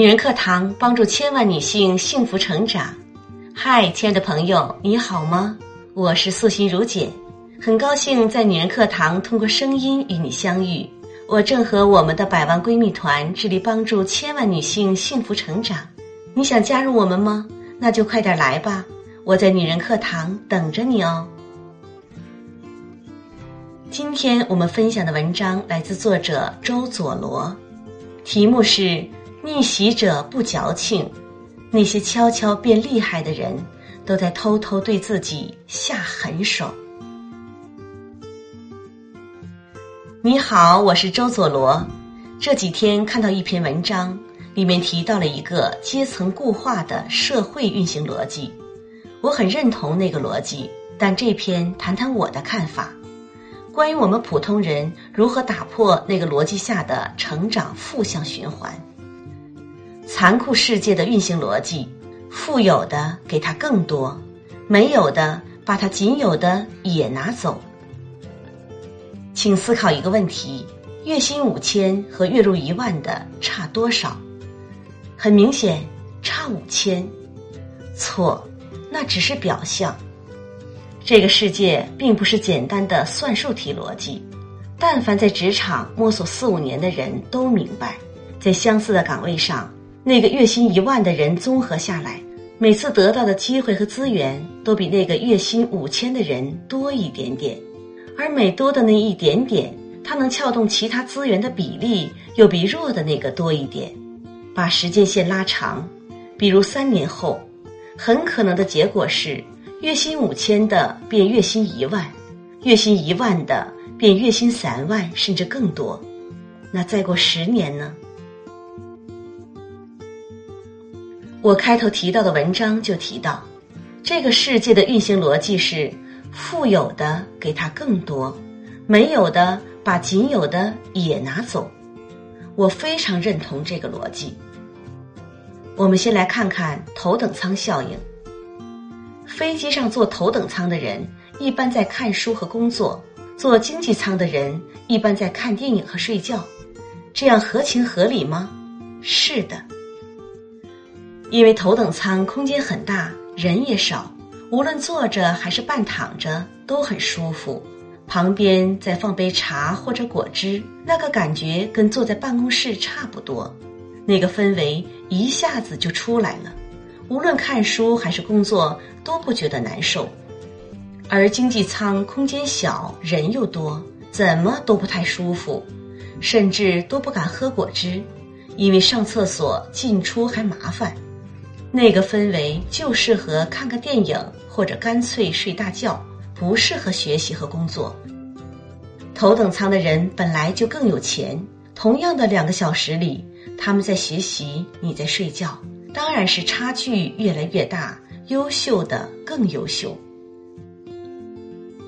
女人课堂帮助千万女性幸福成长。嗨，亲爱的朋友，你好吗？我是素心如姐，很高兴在女人课堂通过声音与你相遇。我正和我们的百万闺蜜团致力帮助千万女性幸福成长。你想加入我们吗？那就快点来吧，我在女人课堂等着你哦。今天我们分享的文章来自作者周佐罗，题目是“逆袭者不矫情”，那些悄悄变厉害的人，都在偷偷对自己下狠手。你好，我是周佐罗。这几天看到一篇文章，里面提到了一个阶层固化的社会运行逻辑，我很认同那个逻辑，但这篇谈谈我的看法。关于我们普通人如何打破那个逻辑下的成长负向循环，残酷世界的运行逻辑，富有的给他更多，没有的把他仅有的也拿走。请思考一个问题：月薪五千和月入一万的差多少？很明显，差五千。错，那只是表象。这个世界并不是简单的算术题逻辑，但凡在职场摸索四五年的人都明白，在相似的岗位上，那个月薪一万的人综合下来，每次得到的机会和资源都比那个月薪五千的人多一点点，而每多的那一点点，他能撬动其他资源的比例又比弱的那个多一点。把时间线拉长，比如三年后，很可能的结果是。月薪五千的变月薪一万，月薪一万的变月薪三万，甚至更多。那再过十年呢？我开头提到的文章就提到，这个世界的运行逻辑是：富有的给他更多，没有的把仅有的也拿走。我非常认同这个逻辑。我们先来看看头等舱效应。飞机上坐头等舱的人一般在看书和工作，坐经济舱的人一般在看电影和睡觉，这样合情合理吗？是的，因为头等舱空间很大，人也少，无论坐着还是半躺着都很舒服。旁边再放杯茶或者果汁，那个感觉跟坐在办公室差不多，那个氛围一下子就出来了。无论看书还是工作都不觉得难受，而经济舱空间小，人又多，怎么都不太舒服，甚至都不敢喝果汁，因为上厕所进出还麻烦。那个氛围就适合看个电影或者干脆睡大觉，不适合学习和工作。头等舱的人本来就更有钱，同样的两个小时里，他们在学习，你在睡觉。当然是差距越来越大，优秀的更优秀。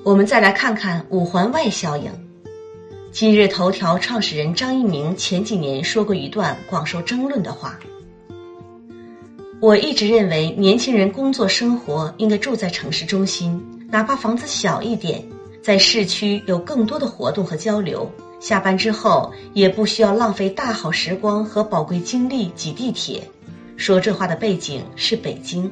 我们再来看看五环外效应。今日头条创始人张一鸣前几年说过一段广受争论的话：“我一直认为，年轻人工作生活应该住在城市中心，哪怕房子小一点，在市区有更多的活动和交流。下班之后也不需要浪费大好时光和宝贵精力挤地铁。”说这话的背景是北京，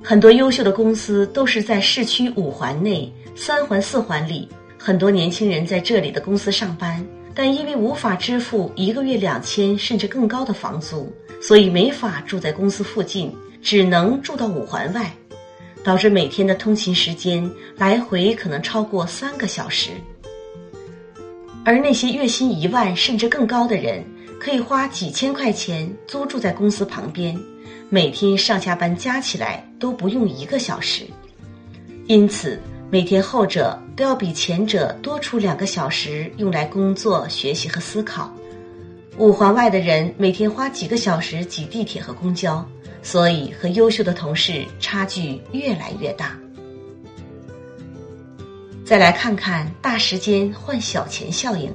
很多优秀的公司都是在市区五环内、三环四环里。很多年轻人在这里的公司上班，但因为无法支付一个月两千甚至更高的房租，所以没法住在公司附近，只能住到五环外，导致每天的通勤时间来回可能超过三个小时。而那些月薪一万甚至更高的人。可以花几千块钱租住在公司旁边，每天上下班加起来都不用一个小时，因此每天后者都要比前者多出两个小时用来工作、学习和思考。五环外的人每天花几个小时挤地铁和公交，所以和优秀的同事差距越来越大。再来看看大时间换小钱效应。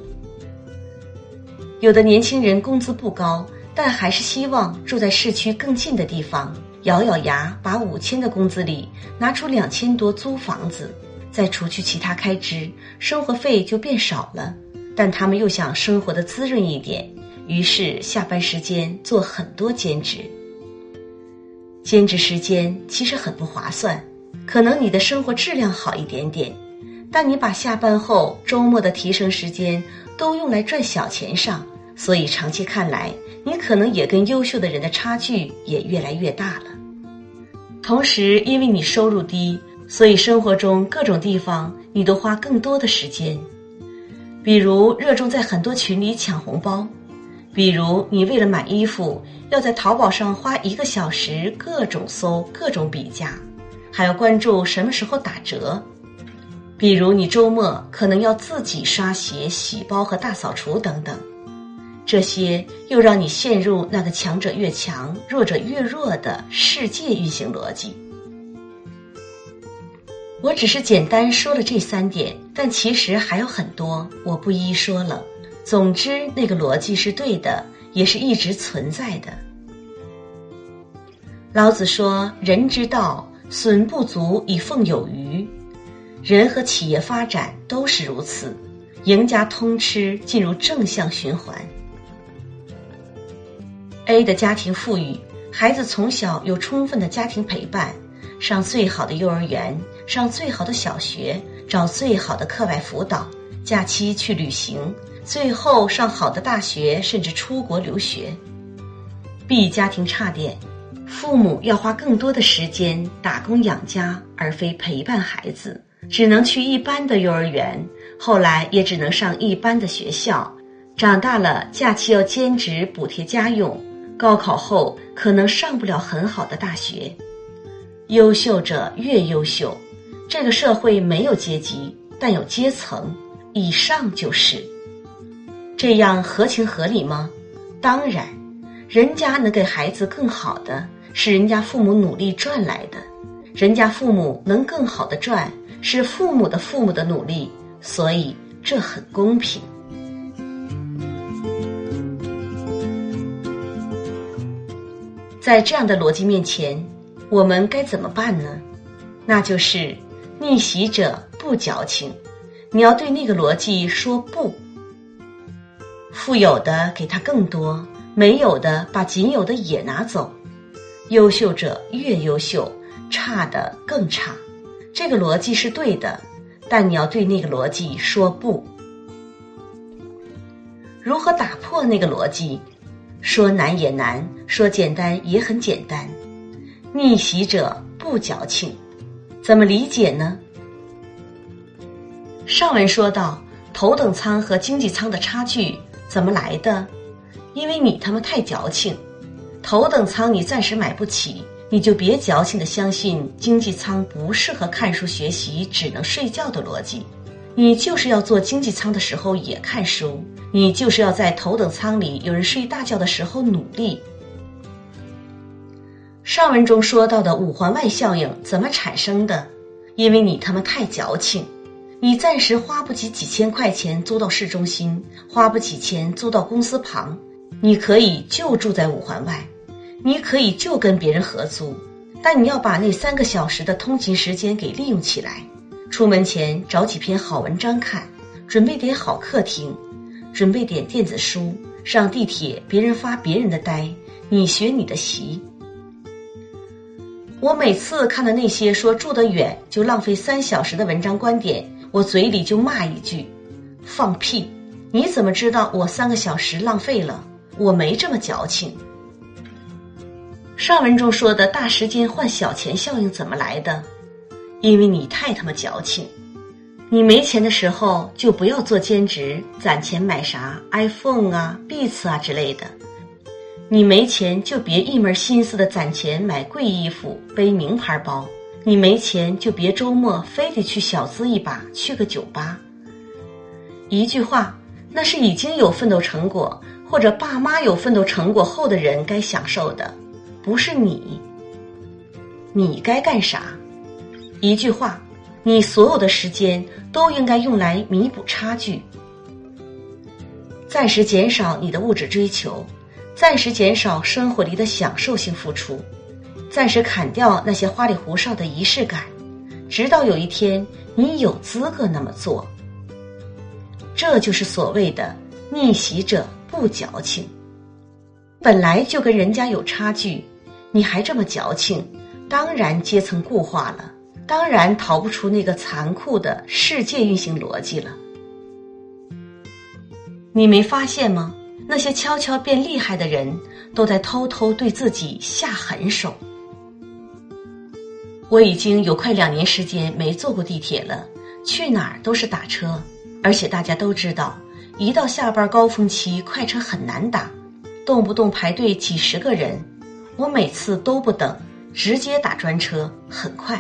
有的年轻人工资不高，但还是希望住在市区更近的地方，咬咬牙把五千的工资里拿出两千多租房子，再除去其他开支，生活费就变少了。但他们又想生活的滋润一点，于是下班时间做很多兼职。兼职时间其实很不划算，可能你的生活质量好一点点，但你把下班后、周末的提升时间都用来赚小钱上，所以长期看来，你可能也跟优秀的人的差距也越来越大了。同时，因为你收入低，所以生活中各种地方你都花更多的时间，比如热衷在很多群里抢红包。比如，你为了买衣服，要在淘宝上花一个小时，各种搜，各种比价，还要关注什么时候打折。比如，你周末可能要自己刷鞋、洗包和大扫除等等，这些又让你陷入那个强者越强、弱者越弱的世界运行逻辑。我只是简单说了这三点，但其实还有很多，我不一一说了。总之，那个逻辑是对的，也是一直存在的。老子说：“人之道，损不足以奉有余。”人和企业发展都是如此，赢家通吃，进入正向循环。A 的家庭富裕，孩子从小有充分的家庭陪伴，上最好的幼儿园，上最好的小学，找最好的课外辅导，假期去旅行。最后上好的大学，甚至出国留学。B 家庭差点，父母要花更多的时间打工养家，而非陪伴孩子，只能去一般的幼儿园，后来也只能上一般的学校。长大了，假期要兼职补贴家用，高考后可能上不了很好的大学。优秀者越优秀，这个社会没有阶级，但有阶层，以上就是。这样合情合理吗？当然，人家能给孩子更好的，是人家父母努力赚来的；人家父母能更好的赚，是父母的父母的努力，所以这很公平。在这样的逻辑面前，我们该怎么办呢？那就是逆袭者不矫情，你要对那个逻辑说不。富有的给他更多，没有的把仅有的也拿走。优秀者越优秀，差的更差。这个逻辑是对的，但你要对那个逻辑说不。如何打破那个逻辑？说难也难，说简单也很简单。逆袭者不矫情，怎么理解呢？上文说到头等舱和经济舱的差距。怎么来的？因为你他妈太矫情，头等舱你暂时买不起，你就别矫情的相信经济舱不适合看书学习，只能睡觉的逻辑。你就是要坐经济舱的时候也看书，你就是要在头等舱里有人睡大觉的时候努力。上文中说到的五环外效应怎么产生的？因为你他妈太矫情。你暂时花不起几千块钱租到市中心，花不起钱租到公司旁，你可以就住在五环外，你可以就跟别人合租，但你要把那三个小时的通勤时间给利用起来。出门前找几篇好文章看，准备点好客厅，准备点电子书。上地铁，别人发别人的呆，你学你的习。我每次看到那些说住得远就浪费三小时的文章观点。我嘴里就骂一句：“放屁！你怎么知道我三个小时浪费了？我没这么矫情。”上文中说的大时间换小钱效应怎么来的？因为你太他妈矫情！你没钱的时候就不要做兼职，攒钱买啥 iPhone 啊、Beats 啊之类的。你没钱就别一门心思的攒钱买贵衣服、背名牌包。你没钱就别周末非得去小资一把，去个酒吧。一句话，那是已经有奋斗成果或者爸妈有奋斗成果后的人该享受的，不是你。你该干啥？一句话，你所有的时间都应该用来弥补差距，暂时减少你的物质追求，暂时减少生活里的享受性付出。暂时砍掉那些花里胡哨的仪式感，直到有一天你有资格那么做。这就是所谓的逆袭者不矫情。本来就跟人家有差距，你还这么矫情，当然阶层固化了，当然逃不出那个残酷的世界运行逻辑了。你没发现吗？那些悄悄变厉害的人，都在偷偷对自己下狠手。我已经有快两年时间没坐过地铁了，去哪儿都是打车，而且大家都知道，一到下班高峰期，快车很难打，动不动排队几十个人。我每次都不等，直接打专车，很快。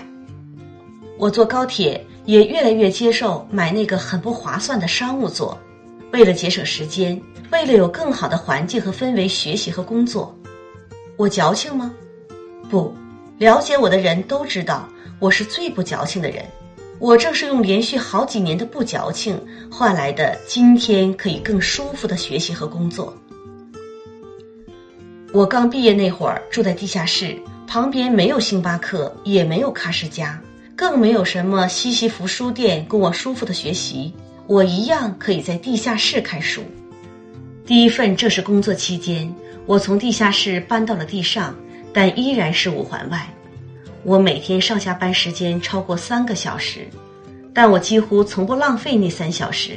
我坐高铁也越来越接受买那个很不划算的商务座。为了节省时间，为了有更好的环境和氛围学习和工作，我矫情吗？不，了解我的人都知道我是最不矫情的人。我正是用连续好几年的不矫情换来的今天可以更舒服的学习和工作。我刚毕业那会儿住在地下室，旁边没有星巴克，也没有卡诗家，更没有什么西西弗书店供我舒服的学习。我一样可以在地下室看书。第一份正式工作期间，我从地下室搬到了地上，但依然是五环外。我每天上下班时间超过三个小时，但我几乎从不浪费那三小时。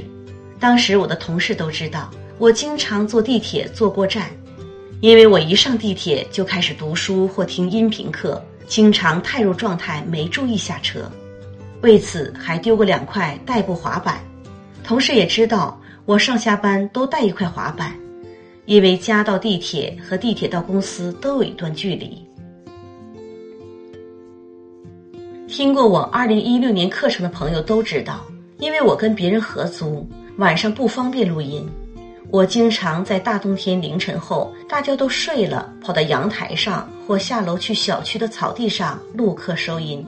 当时我的同事都知道，我经常坐地铁坐过站，因为我一上地铁就开始读书或听音频课，经常太入状态没注意下车，为此还丢过两块代步滑板。同事也知道我上下班都带一块滑板，因为家到地铁和地铁到公司都有一段距离。听过我二零一六年课程的朋友都知道，因为我跟别人合租，晚上不方便录音，我经常在大冬天凌晨后大家都睡了，跑到阳台上或下楼去小区的草地上录课收音。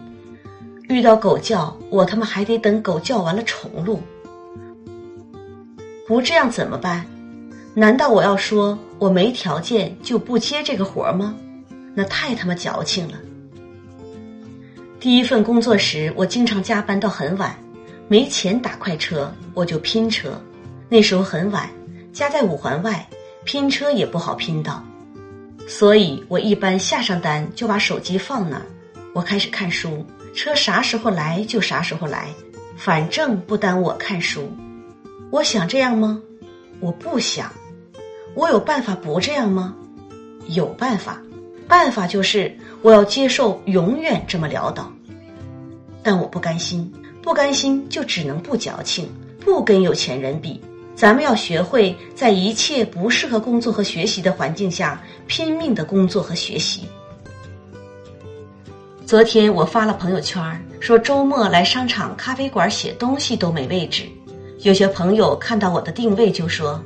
遇到狗叫，我他妈还得等狗叫完了重录。不这样怎么办？难道我要说我没条件就不接这个活儿吗？那太他妈矫情了。第一份工作时，我经常加班到很晚，没钱打快车，我就拼车。那时候很晚，家在五环外，拼车也不好拼到，所以我一般下上单就把手机放那儿，我开始看书，车啥时候来就啥时候来，反正不耽误我看书。我想这样吗？我不想。我有办法不这样吗？有办法。办法就是我要接受永远这么潦倒。但我不甘心，不甘心就只能不矫情，不跟有钱人比。咱们要学会在一切不适合工作和学习的环境下拼命的工作和学习。昨天我发了朋友圈，说周末来商场咖啡馆写东西都没位置。有些朋友看到我的定位就说：“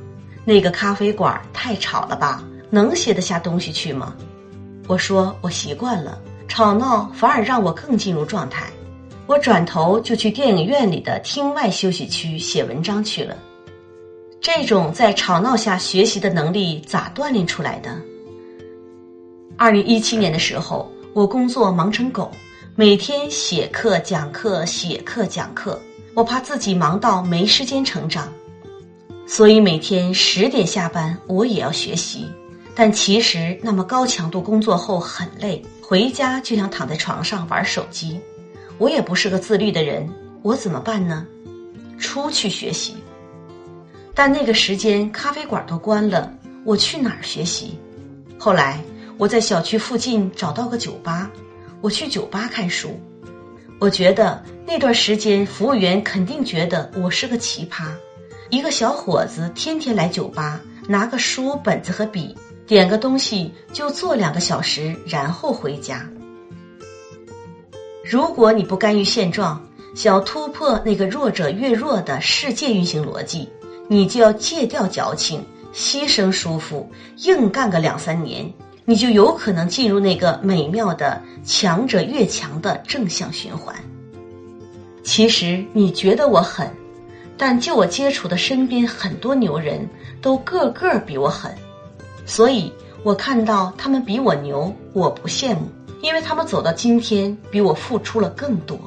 那个咖啡馆太吵了吧，能写得下东西去吗？”我说：“我习惯了，吵闹反而让我更进入状态。”我转头就去电影院里的厅外休息区写文章去了。这种在吵闹下学习的能力咋锻炼出来的？二零一七年的时候，我工作忙成狗，每天写课、讲课、写课、讲课。我怕自己忙到没时间成长，所以每天十点下班我也要学习。但其实那么高强度工作后很累，回家就想躺在床上玩手机。我也不是个自律的人，我怎么办呢？出去学习。但那个时间咖啡馆都关了，我去哪儿学习？后来我在小区附近找到个酒吧，我去酒吧看书。我觉得那段时间，服务员肯定觉得我是个奇葩，一个小伙子天天来酒吧，拿个书本子和笔，点个东西就坐两个小时，然后回家。如果你不甘于现状，想要突破那个弱者越弱的世界运行逻辑，你就要戒掉矫情，牺牲舒服，硬干个两三年。你就有可能进入那个美妙的强者越强的正向循环。其实你觉得我狠，但就我接触的身边很多牛人都个个比我狠，所以我看到他们比我牛，我不羡慕，因为他们走到今天比我付出了更多。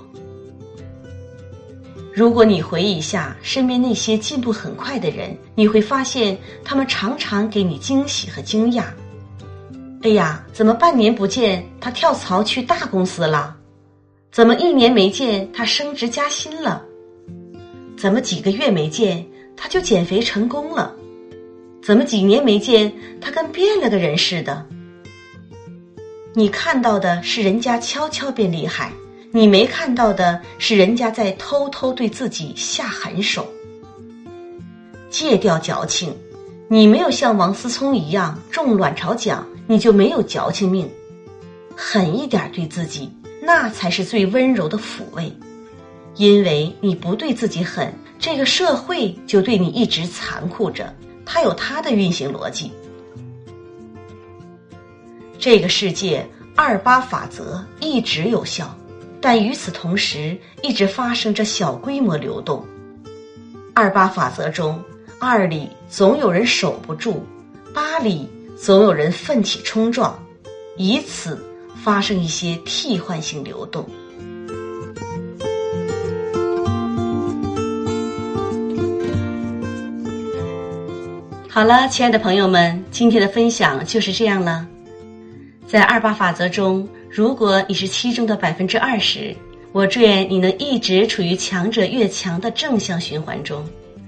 如果你回忆一下身边那些进步很快的人，你会发现他们常常给你惊喜和惊讶。哎呀，怎么半年不见他跳槽去大公司了？怎么一年没见他升职加薪了？怎么几个月没见他就减肥成功了？怎么几年没见他跟变了个人似的？你看到的是人家悄悄变厉害，你没看到的是人家在偷偷对自己下狠手。戒掉矫情，你没有像王思聪一样中卵巢奖。你就没有矫情命，狠一点对自己，那才是最温柔的抚慰。因为你不对自己狠，这个社会就对你一直残酷着。它有它的运行逻辑。这个世界二八法则一直有效，但与此同时，一直发生着小规模流动。二八法则中，二里总有人守不住，八里。总有人奋起冲撞，以此发生一些替换性流动。好了，亲爱的朋友们，今天的分享就是这样了。在二八法则中，如果你是其中的百分之二十，我祝愿你能一直处于强者越强的正向循环中；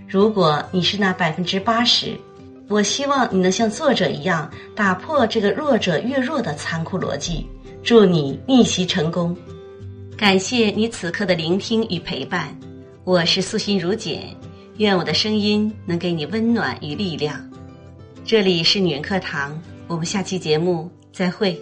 如果你是那百分之八十，我希望你能像作者一样打破这个弱者越弱的残酷逻辑，祝你逆袭成功！感谢你此刻的聆听与陪伴，我是素心如简，愿我的声音能给你温暖与力量。这里是女人课堂我们下期节目再会。